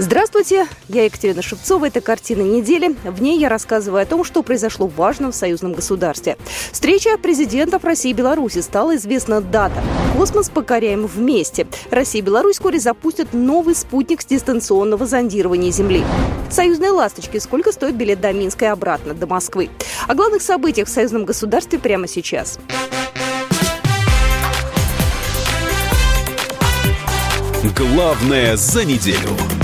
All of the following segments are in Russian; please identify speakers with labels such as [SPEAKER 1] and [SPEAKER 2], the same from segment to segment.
[SPEAKER 1] Здравствуйте, я Екатерина Шевцова. Это «Картина недели». В ней я рассказываю о том, что произошло важно в союзном государстве. Встреча президентов России и Беларуси. Стала известна дата. Космос покоряем вместе. Россия и Беларусь вскоре запустят новый спутник дистанционного зондирования Земли. Союзные ласточки. Сколько стоит билет до Минска и обратно, до Москвы? О главных событиях в союзном государстве прямо сейчас.
[SPEAKER 2] Главное за неделю.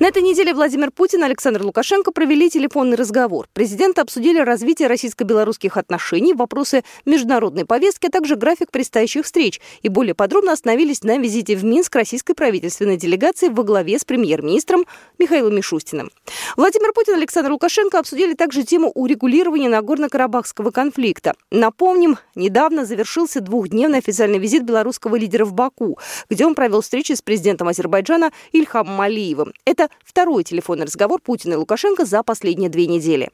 [SPEAKER 1] На этой неделе Владимир Путин и Александр Лукашенко провели телефонный разговор. Президенты обсудили развитие российско-белорусских отношений, вопросы международной повестки, а также график предстоящих встреч. И более подробно остановились на визите в Минск российской правительственной делегации во главе с премьер-министром Михаилом Мишустиным. Владимир Путин и Александр Лукашенко обсудили также тему урегулирования Нагорно-Карабахского конфликта. Напомним, недавно завершился двухдневный официальный визит белорусского лидера в Баку, где он провел встречи с президентом Азербайджана Ильхамом Алиевым. Это второй телефонный разговор Путина и Лукашенко за последние две недели.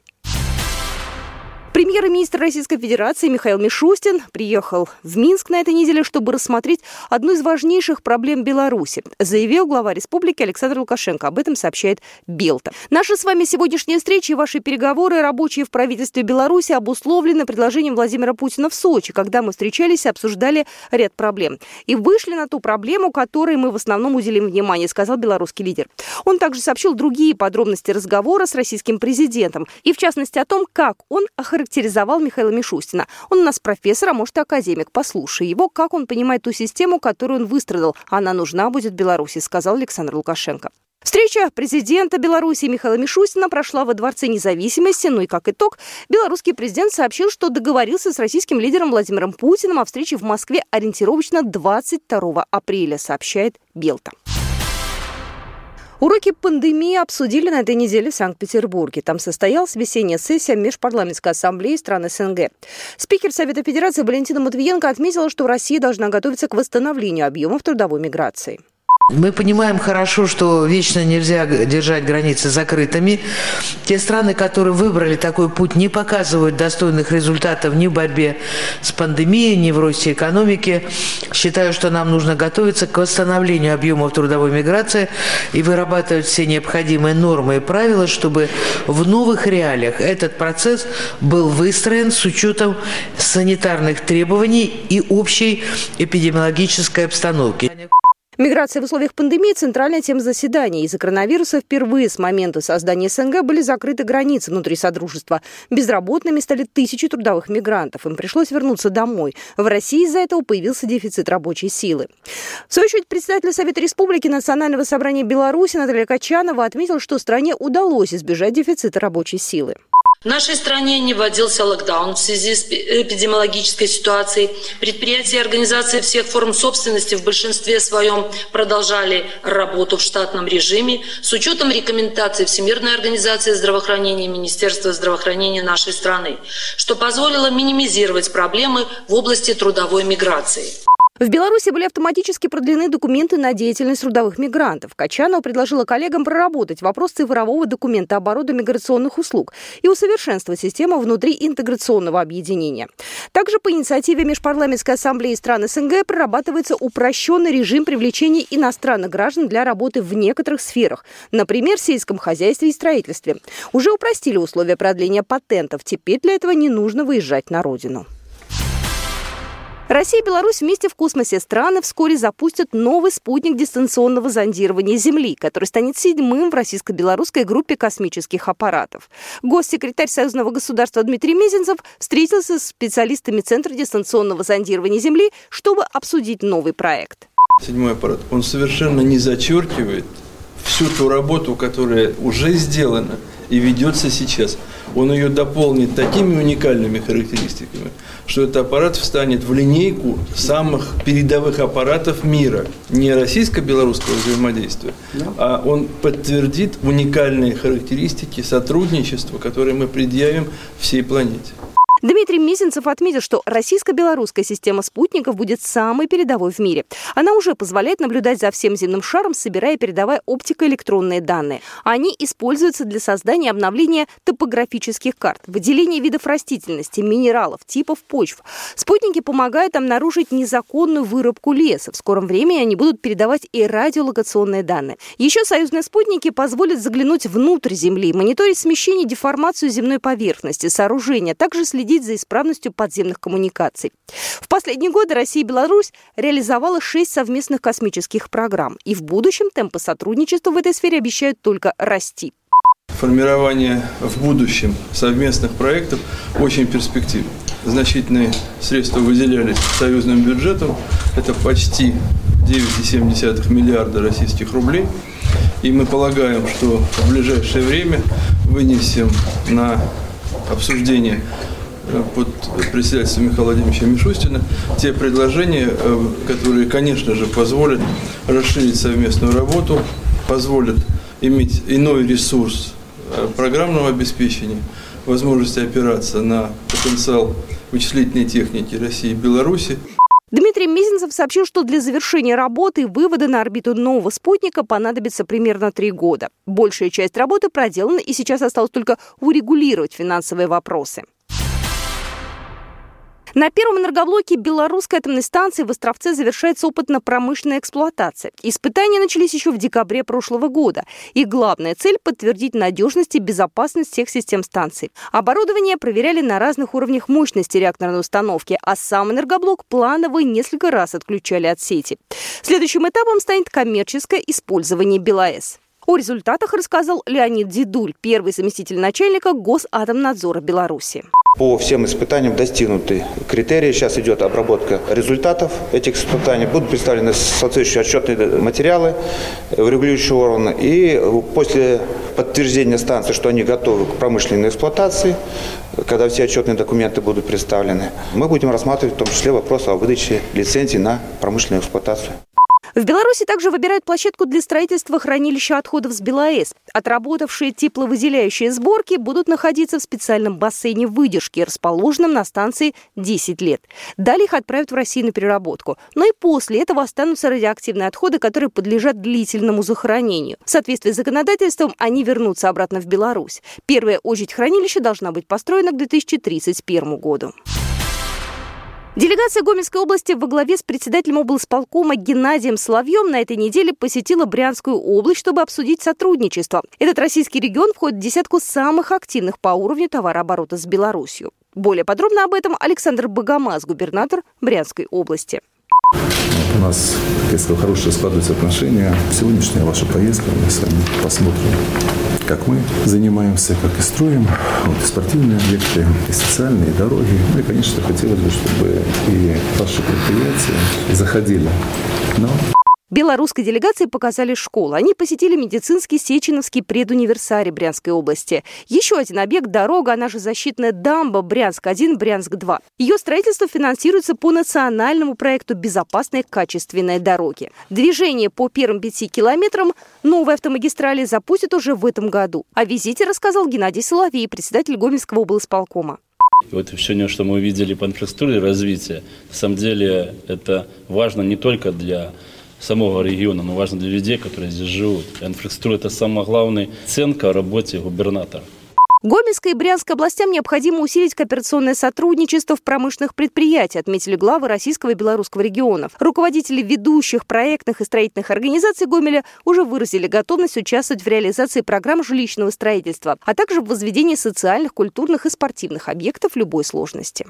[SPEAKER 1] Премьер-министр Российской Федерации Михаил Мишустин приехал в Минск на этой неделе, чтобы рассмотреть одну из важнейших проблем Беларуси, заявил глава республики Александр Лукашенко. Об этом сообщает Белта. Наши с вами сегодняшние встречи и ваши переговоры, рабочие в правительстве Беларуси, обусловлены предложением Владимира Путина в Сочи, когда мы встречались и обсуждали ряд проблем. И вышли на ту проблему, которой мы в основном уделим внимание, сказал белорусский лидер. Он также сообщил другие подробности разговора с российским президентом, и в частности о том, как он охарактеризовал характеризовал Михаила Мишустина. Он у нас профессор, а может и академик. Послушай его, как он понимает ту систему, которую он выстрадал. Она нужна будет Беларуси, сказал Александр Лукашенко. Встреча президента Беларуси Михаила Мишустина прошла во Дворце независимости, ну и как итог, белорусский президент сообщил, что договорился с российским лидером Владимиром Путиным о встрече в Москве ориентировочно 22 апреля, сообщает Белта. Уроки пандемии обсудили на этой неделе в Санкт-Петербурге. Там состоялась весенняя сессия Межпарламентской ассамблеи стран СНГ. Спикер Совета Федерации Валентина Матвиенко отметила, что Россия должна готовиться к восстановлению объемов трудовой миграции.
[SPEAKER 3] Мы понимаем хорошо, что вечно нельзя держать границы закрытыми. Те страны, которые выбрали такой путь, не показывают достойных результатов ни в борьбе с пандемией, ни в росте экономики. Считаю, что нам нужно готовиться к восстановлению объемов трудовой миграции и вырабатывать все необходимые нормы и правила, чтобы в новых реалиях этот процесс был выстроен с учетом санитарных требований и общей эпидемиологической обстановки.
[SPEAKER 1] Миграция в условиях пандемии – центральная тема заседания. Из-за коронавируса впервые с момента создания СНГ были закрыты границы внутри Содружества. Безработными стали тысячи трудовых мигрантов. Им пришлось вернуться домой. В России из-за этого появился дефицит рабочей силы. В свою очередь, председатель Совета Республики Национального собрания Беларуси Наталья Качанова отметил, что стране удалось избежать дефицита рабочей силы.
[SPEAKER 4] В нашей стране не вводился локдаун в связи с эпидемиологической ситуацией. Предприятия и организации всех форм собственности в большинстве своем продолжали работу в штатном режиме с учетом рекомендаций Всемирной организации здравоохранения и Министерства здравоохранения нашей страны, что позволило минимизировать проблемы в области трудовой миграции.
[SPEAKER 1] В Беларуси были автоматически продлены документы на деятельность трудовых мигрантов. Качанова предложила коллегам проработать вопрос цифрового документа оборота миграционных услуг и усовершенствовать систему внутри интеграционного объединения. Также по инициативе Межпарламентской ассамблеи стран СНГ прорабатывается упрощенный режим привлечения иностранных граждан для работы в некоторых сферах, например, в сельском хозяйстве и строительстве. Уже упростили условия продления патентов. Теперь для этого не нужно выезжать на родину. Россия и Беларусь вместе в космосе страны вскоре запустят новый спутник дистанционного зондирования Земли, который станет седьмым в российско-белорусской группе космических аппаратов. Госсекретарь Союзного государства Дмитрий Мезенцев встретился с специалистами Центра дистанционного зондирования Земли, чтобы обсудить новый проект.
[SPEAKER 5] Седьмой аппарат, он совершенно не зачеркивает всю ту работу, которая уже сделана и ведется сейчас. Он ее дополнит такими уникальными характеристиками, что этот аппарат встанет в линейку самых передовых аппаратов мира. Не российско-белорусского взаимодействия, а он подтвердит уникальные характеристики сотрудничества, которые мы предъявим всей планете.
[SPEAKER 1] Дмитрий Мизинцев отметил, что российско-белорусская система спутников будет самой передовой в мире. Она уже позволяет наблюдать за всем земным шаром, собирая и передавая оптико-электронные данные. Они используются для создания и обновления топографических карт, выделения видов растительности, минералов, типов почв. Спутники помогают обнаружить незаконную вырубку леса. В скором времени они будут передавать и радиолокационные данные. Еще союзные спутники позволят заглянуть внутрь Земли, мониторить смещение и деформацию земной поверхности, сооружения, также следить следить за исправностью подземных коммуникаций. В последние годы Россия и Беларусь реализовала шесть совместных космических программ. И в будущем темпы сотрудничества в этой сфере обещают только расти.
[SPEAKER 5] Формирование в будущем совместных проектов очень перспективно. Значительные средства выделялись союзным бюджетом. Это почти 9,7 миллиарда российских рублей. И мы полагаем, что в ближайшее время вынесем на обсуждение под председательством Михаила Владимировича Мишустина те предложения, э, которые, конечно же, позволят расширить совместную работу, позволят иметь иной ресурс э, программного обеспечения, возможности опираться на потенциал вычислительной техники России и Беларуси.
[SPEAKER 1] Дмитрий Мизинцев сообщил, что для завершения работы и вывода на орбиту нового спутника понадобится примерно три года. Большая часть работы проделана, и сейчас осталось только урегулировать финансовые вопросы. На первом энергоблоке белорусской атомной станции в Островце завершается опытно-промышленная эксплуатация. Испытания начались еще в декабре прошлого года. И главная цель – подтвердить надежность и безопасность всех систем станции. Оборудование проверяли на разных уровнях мощности реакторной установки, а сам энергоблок планово несколько раз отключали от сети. Следующим этапом станет коммерческое использование БелАЭС. О результатах рассказал Леонид Дедуль, первый заместитель начальника Госатомнадзора Беларуси.
[SPEAKER 6] По всем испытаниям достигнуты критерии. Сейчас идет обработка результатов этих испытаний. Будут представлены соответствующие отчетные материалы в регулирующие органы. И после подтверждения станции, что они готовы к промышленной эксплуатации, когда все отчетные документы будут представлены, мы будем рассматривать в том числе вопрос о выдаче лицензий на промышленную эксплуатацию.
[SPEAKER 1] В Беларуси также выбирают площадку для строительства хранилища отходов с БелАЭС. Отработавшие тепловыделяющие сборки будут находиться в специальном бассейне выдержки, расположенном на станции 10 лет. Далее их отправят в Россию на переработку. Но и после этого останутся радиоактивные отходы, которые подлежат длительному захоронению. В соответствии с законодательством они вернутся обратно в Беларусь. Первая очередь хранилища должна быть построена к 2031 году. Делегация Гомельской области во главе с председателем облсполкома Геннадием Соловьем на этой неделе посетила Брянскую область, чтобы обсудить сотрудничество. Этот российский регион входит в десятку самых активных по уровню товарооборота с Беларусью. Более подробно об этом Александр Богомаз, губернатор Брянской области.
[SPEAKER 7] У нас, я сказал, хорошие складываются отношения. Сегодняшняя ваша поездка, мы с вами посмотрим, как мы занимаемся, как и строим вот, и спортивные объекты, и социальные, и дороги. Ну и, конечно, хотелось бы, чтобы и ваши предприятия заходили но
[SPEAKER 1] Белорусской делегации показали школу. Они посетили медицинский Сеченовский предуниверсарий Брянской области. Еще один объект – дорога, она же защитная дамба Брянск-1, Брянск-2. Ее строительство финансируется по национальному проекту «Безопасные качественные дороги». Движение по первым пяти километрам новой автомагистрали запустят уже в этом году. О визите рассказал Геннадий Соловей, председатель Гомельского облсполкома.
[SPEAKER 8] Вот сегодня, что мы увидели по инфраструктуре развития, на самом деле это важно не только для самого региона, но важно для людей, которые здесь живут. Инфраструктура – это самая главная оценка о работе губернатора.
[SPEAKER 1] Гомельской и Брянской областям необходимо усилить кооперационное сотрудничество в промышленных предприятиях, отметили главы российского и белорусского регионов. Руководители ведущих проектных и строительных организаций Гомеля уже выразили готовность участвовать в реализации программ жилищного строительства, а также в возведении социальных, культурных и спортивных объектов любой сложности.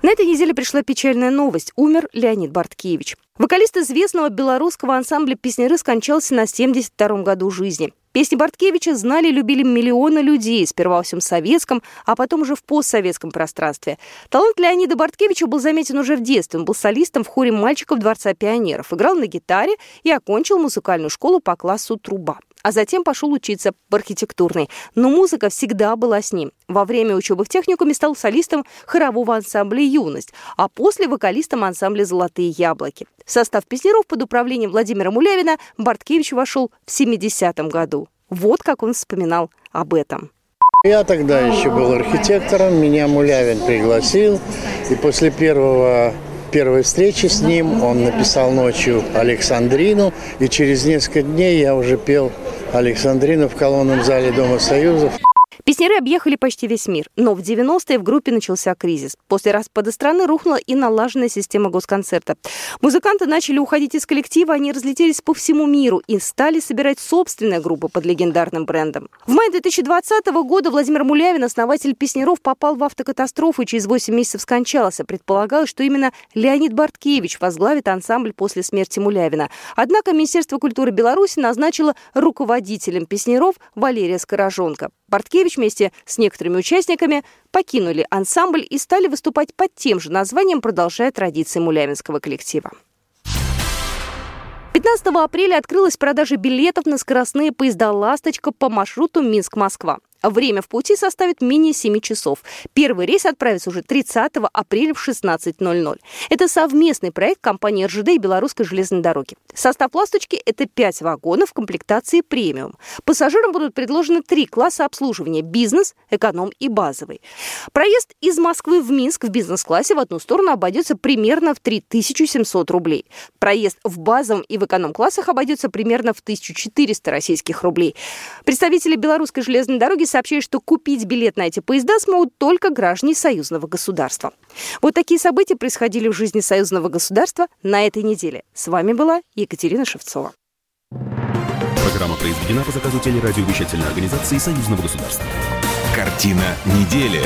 [SPEAKER 1] На этой неделе пришла печальная новость. Умер Леонид Барткевич. Вокалист известного белорусского ансамбля «Песняры» скончался на 72-м году жизни. Песни Барткевича знали и любили миллионы людей, сперва во всем советском, а потом уже в постсоветском пространстве. Талант Леонида Барткевича был заметен уже в детстве. Он был солистом в хоре мальчиков Дворца пионеров, играл на гитаре и окончил музыкальную школу по классу труба а затем пошел учиться в архитектурной. Но музыка всегда была с ним. Во время учебы в техникуме стал солистом хорового ансамбля «Юность», а после вокалистом ансамбля «Золотые яблоки». В состав песняров под управлением Владимира Мулявина Барткевич вошел в 70-м году. Вот как он вспоминал об этом.
[SPEAKER 9] Я тогда еще был архитектором, меня Мулявин пригласил, и после первого первой встречи с ним он написал ночью Александрину, и через несколько дней я уже пел Александрину в колонном зале Дома Союзов.
[SPEAKER 1] Песняры объехали почти весь мир, но в 90-е в группе начался кризис. После распада страны рухнула и налаженная система госконцерта. Музыканты начали уходить из коллектива, они разлетелись по всему миру и стали собирать собственные группы под легендарным брендом. В мае 2020 года Владимир Мулявин, основатель Песняров, попал в автокатастрофу и через 8 месяцев скончался. Предполагалось, что именно Леонид Барткевич возглавит ансамбль после смерти Мулявина. Однако Министерство культуры Беларуси назначило руководителем Песняров Валерия Скорожонка. Барткевич вместе с некоторыми участниками покинули ансамбль и стали выступать под тем же названием, продолжая традиции мулявинского коллектива. 15 апреля открылась продажа билетов на скоростные поезда «Ласточка» по маршруту Минск-Москва. Время в пути составит менее 7 часов. Первый рейс отправится уже 30 апреля в 16.00. Это совместный проект компании РЖД и Белорусской железной дороги. Состав «Ласточки» — это 5 вагонов в комплектации премиум. Пассажирам будут предложены три класса обслуживания – бизнес, эконом и базовый. Проезд из Москвы в Минск в бизнес-классе в одну сторону обойдется примерно в 3700 рублей. Проезд в базовом и в эконом-классах обойдется примерно в 1400 российских рублей. Представители Белорусской железной дороги сообщают, что купить билет на эти поезда смогут только граждане союзного государства. Вот такие события происходили в жизни союзного государства на этой неделе. С вами была Екатерина Шевцова.
[SPEAKER 2] Программа произведена по заказу телерадиовещательной организации союзного государства. Картина недели.